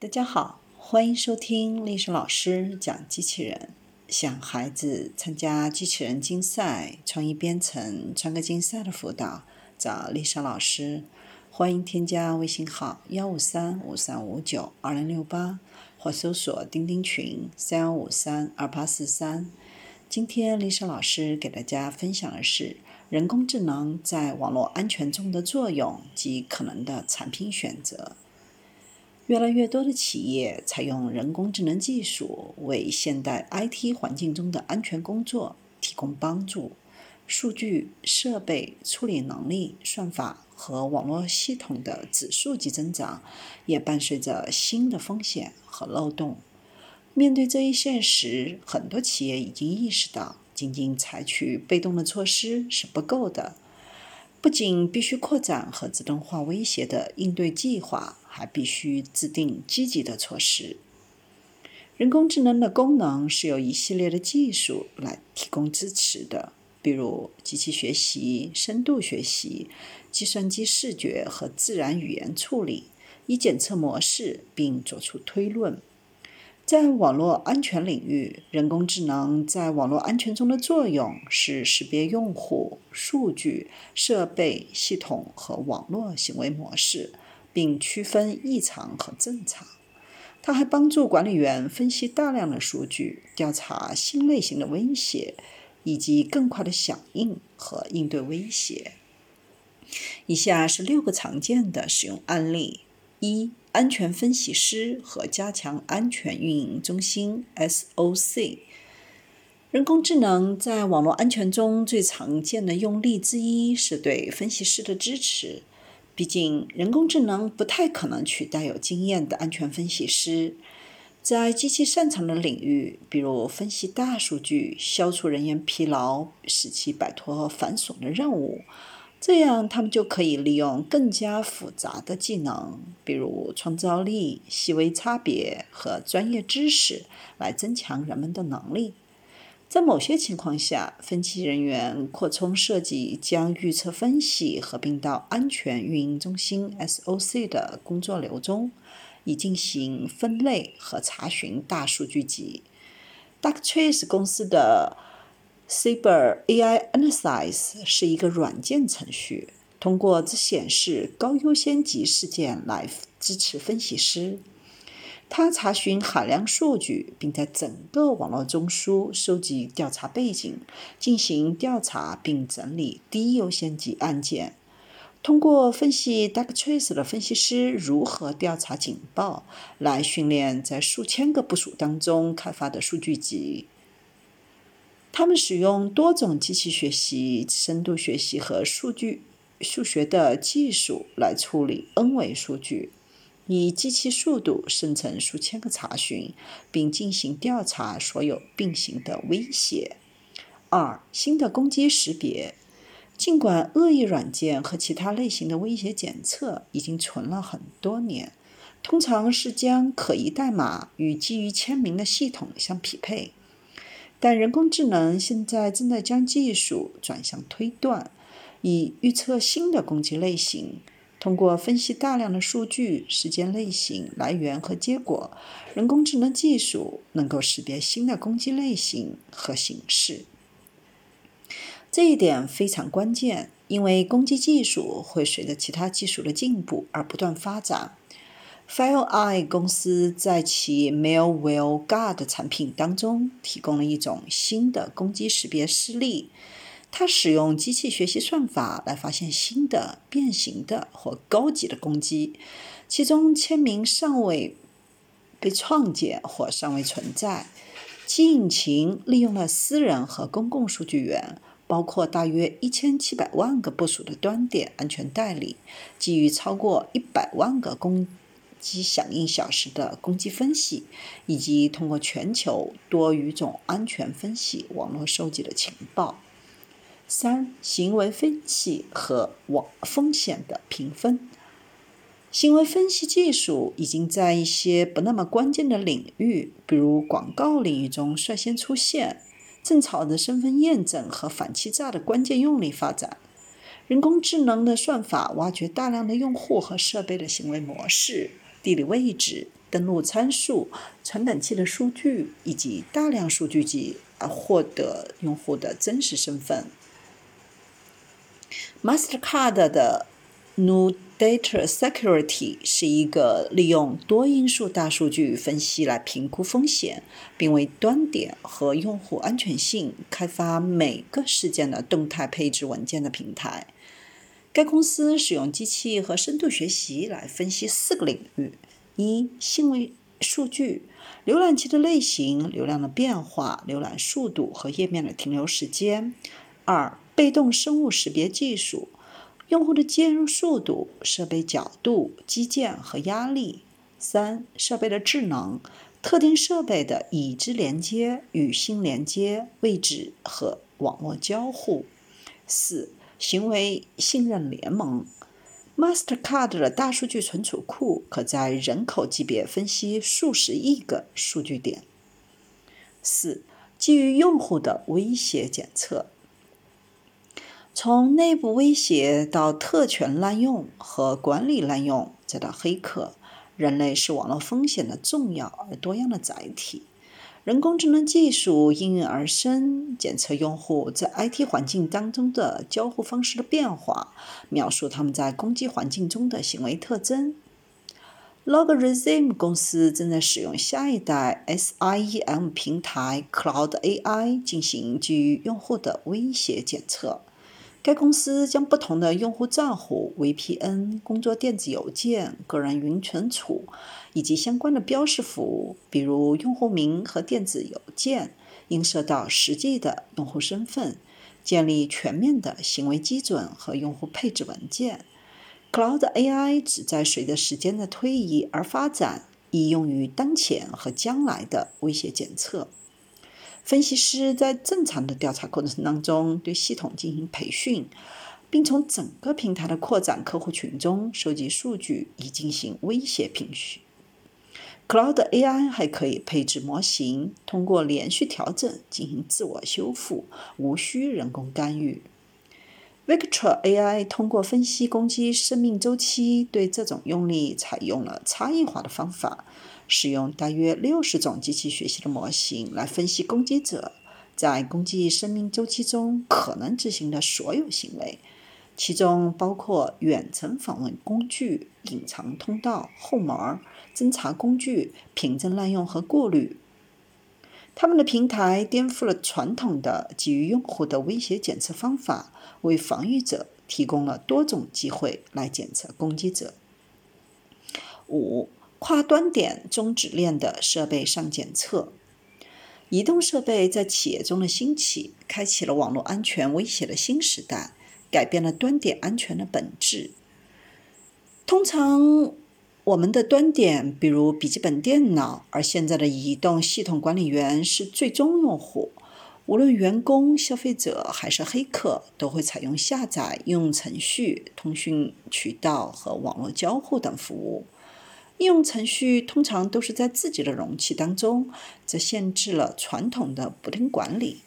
大家好，欢迎收听历史老师讲机器人。想孩子参加机器人竞赛、创意编程、创客竞赛的辅导，找丽莎老师。欢迎添加微信号幺五三五三五九二零六八，或搜索钉钉群三幺五三二八四三。今天丽莎老师给大家分享的是人工智能在网络安全中的作用及可能的产品选择。越来越多的企业采用人工智能技术，为现代 IT 环境中的安全工作提供帮助。数据、设备处理能力、算法和网络系统的指数级增长，也伴随着新的风险和漏洞。面对这一现实，很多企业已经意识到，仅仅采取被动的措施是不够的。不仅必须扩展和自动化威胁的应对计划，还必须制定积极的措施。人工智能的功能是由一系列的技术来提供支持的，比如机器学习、深度学习、计算机视觉和自然语言处理，以检测模式并做出推论。在网络安全领域，人工智能在网络安全中的作用是识别用户、数据、设备、系统和网络行为模式，并区分异常和正常。它还帮助管理员分析大量的数据，调查新类型的威胁，以及更快的响应和应对威胁。以下是六个常见的使用案例：一。安全分析师和加强安全运营中心 （SOC）。人工智能在网络安全中最常见的用例之一是对分析师的支持。毕竟，人工智能不太可能取代有经验的安全分析师。在机器擅长的领域，比如分析大数据、消除人员疲劳、使其摆脱繁琐的任务。这样，他们就可以利用更加复杂的技能，比如创造力、细微差别和专业知识，来增强人们的能力。在某些情况下，分析人员扩充设计将预测分析合并到安全运营中心 （SOC） 的工作流中，以进行分类和查询大数据集。Darktrace 公司的。Cyber AI Analysis 是一个软件程序，通过只显示高优先级事件来支持分析师。它查询海量数据，并在整个网络中枢收集调查背景，进行调查并整理低优先级案件。通过分析 Darktrace 的分析师如何调查警报，来训练在数千个部署当中开发的数据集。他们使用多种机器学习、深度学习和数据数学的技术来处理 N 维数据，以机器速度生成数千个查询，并进行调查所有并行的威胁。二、新的攻击识别。尽管恶意软件和其他类型的威胁检测已经存了很多年，通常是将可疑代码与基于签名的系统相匹配。但人工智能现在正在将技术转向推断，以预测新的攻击类型。通过分析大量的数据、时间类型、来源和结果，人工智能技术能够识别新的攻击类型和形式。这一点非常关键，因为攻击技术会随着其他技术的进步而不断发展。FileEye 公司在其 Malware Guard 产品当中提供了一种新的攻击识别示例。它使用机器学习算法来发现新的、变形的或高级的攻击，其中签名尚未被创建或尚未存在。其引擎利用了私人和公共数据源，包括大约一千七百万个部署的端点安全代理，基于超过一百万个攻。及响应小时的攻击分析，以及通过全球多语种安全分析网络收集的情报。三、行为分析和网风险的评分。行为分析技术已经在一些不那么关键的领域，比如广告领域中率先出现，正朝着身份验证和反欺诈的关键用力发展。人工智能的算法挖掘大量的用户和设备的行为模式。地理位置、登录参数、传感器的数据以及大量数据集，而获得用户的真实身份。Mastercard 的 New Data Security 是一个利用多因素大数据分析来评估风险，并为端点和用户安全性开发每个事件的动态配置文件的平台。该公司使用机器和深度学习来分析四个领域：一、行为数据，浏览器的类型、流量的变化、浏览速度和页面的停留时间；二、被动生物识别技术。用户的接入速度、设备角度、基建和压力；三、设备的智能，特定设备的已知连接、与新连接、位置和网络交互；四、行为信任联盟。Mastercard 的大数据存储库可在人口级别分析数十亿个数据点。四、基于用户的威胁检测。从内部威胁到特权滥用和管理滥用，再到黑客，人类是网络风险的重要而多样的载体。人工智能技术应运而生，检测用户在 IT 环境当中的交互方式的变化，描述他们在攻击环境中的行为特征。Logarithm 公司正在使用下一代 SIEM 平台 Cloud AI 进行基于用户的威胁检测。该公司将不同的用户账户、VPN、工作电子邮件、个人云存储以及相关的标识服务，比如用户名和电子邮件，映射到实际的用户身份，建立全面的行为基准和用户配置文件。Cloud AI 旨在随着时间的推移而发展，应用于当前和将来的威胁检测。分析师在正常的调查过程当中，对系统进行培训，并从整个平台的扩展客户群中收集数据，以进行威胁评序。Cloud AI 还可以配置模型，通过连续调整进行自我修复，无需人工干预。Victor AI 通过分析攻击生命周期，对这种用力采用了差异化的方法。使用大约六十种机器学习的模型来分析攻击者在攻击生命周期中可能执行的所有行为，其中包括远程访问工具、隐藏通道、后门、侦查工具、凭证滥用和过滤。他们的平台颠覆了传统的基于用户的威胁检测方法，为防御者提供了多种机会来检测攻击者。五。跨端点终止链的设备上检测，移动设备在企业中的兴起，开启了网络安全威胁的新时代，改变了端点安全的本质。通常，我们的端点，比如笔记本电脑，而现在的移动系统管理员是最终用户。无论员工、消费者还是黑客，都会采用下载应用程序、通讯渠道和网络交互等服务。应用程序通常都是在自己的容器当中，这限制了传统的补丁管理。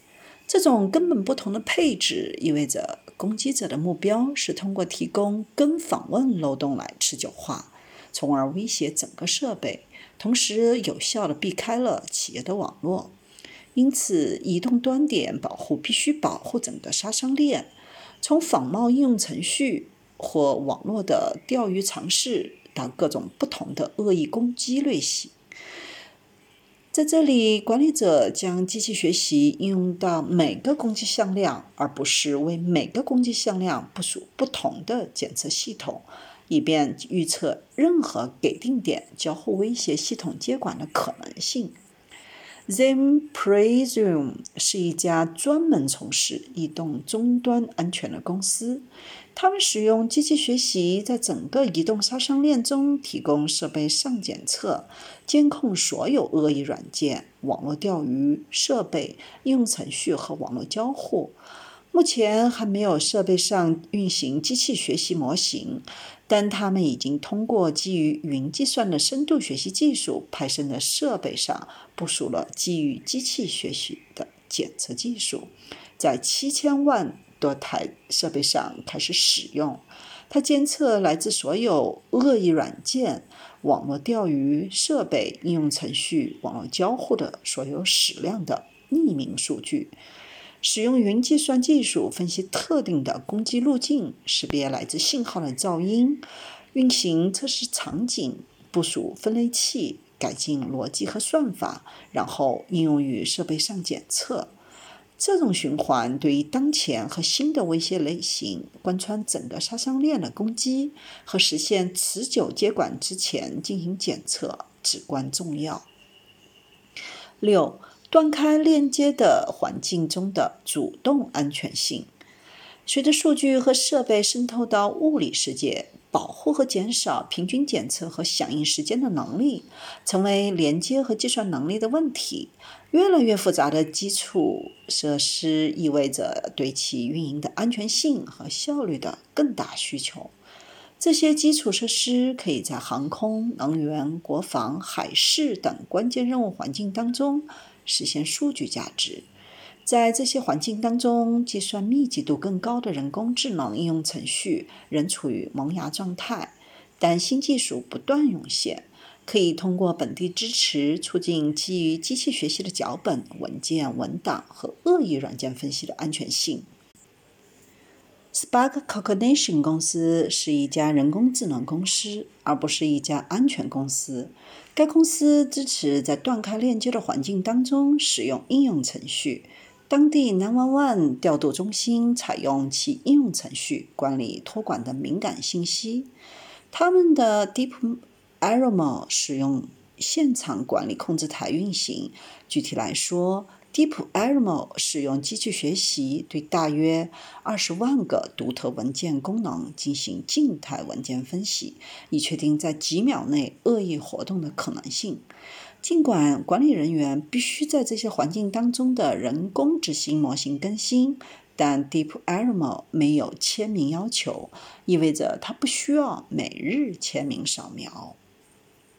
这种根本不同的配置意味着，攻击者的目标是通过提供跟访问漏洞来持久化，从而威胁整个设备，同时有效地避开了企业的网络。因此，移动端点保护必须保护整个杀伤链，从仿冒应用程序或网络的钓鱼尝试。到各种不同的恶意攻击类型，在这里，管理者将机器学习应用到每个攻击向量，而不是为每个攻击向量部署不同的检测系统，以便预测任何给定点交互威胁系统接管的可能性。Zim Presume 是一家专门从事移动终端安全的公司。他们使用机器学习，在整个移动杀伤链中提供设备上检测，监控所有恶意软件、网络钓鱼设备、应用程序和网络交互。目前还没有设备上运行机器学习模型，但他们已经通过基于云计算的深度学习技术派生的设备上部署了基于机器学习的检测技术，在七千万。多台设备上开始使用，它监测来自所有恶意软件、网络钓鱼设备、应用程序、网络交互的所有矢量的匿名数据。使用云计算技术分析特定的攻击路径，识别来自信号的噪音，运行测试场景，部署分类器，改进逻辑和算法，然后应用于设备上检测。这种循环对于当前和新的威胁类型贯穿整个杀伤链的攻击和实现持久接管之前进行检测至关重要。六。断开链接的环境中的主动安全性，随着数据和设备渗透到物理世界，保护和减少平均检测和响应时间的能力，成为连接和计算能力的问题。越来越复杂的基础设施意味着对其运营的安全性和效率的更大需求。这些基础设施可以在航空、能源、国防、海事等关键任务环境当中。实现数据价值，在这些环境当中，计算密集度更高的人工智能应用程序仍处于萌芽状态。但新技术不断涌现，可以通过本地支持，促进基于机器学习的脚本、文件、文档和恶意软件分析的安全性。Spark Cognition 公司是一家人工智能公司，而不是一家安全公司。该公司支持在断开链接的环境当中使用应用程序。当地911调度中心采用其应用程序管理托管的敏感信息。他们的 Deep Armor 使用现场管理控制台运行。具体来说 Deep Armo 使用机器学习对大约二十万个独特文件功能进行静态文件分析，以确定在几秒内恶意活动的可能性。尽管管理人员必须在这些环境当中的人工执行模型更新，但 Deep Armo 没有签名要求，意味着它不需要每日签名扫描。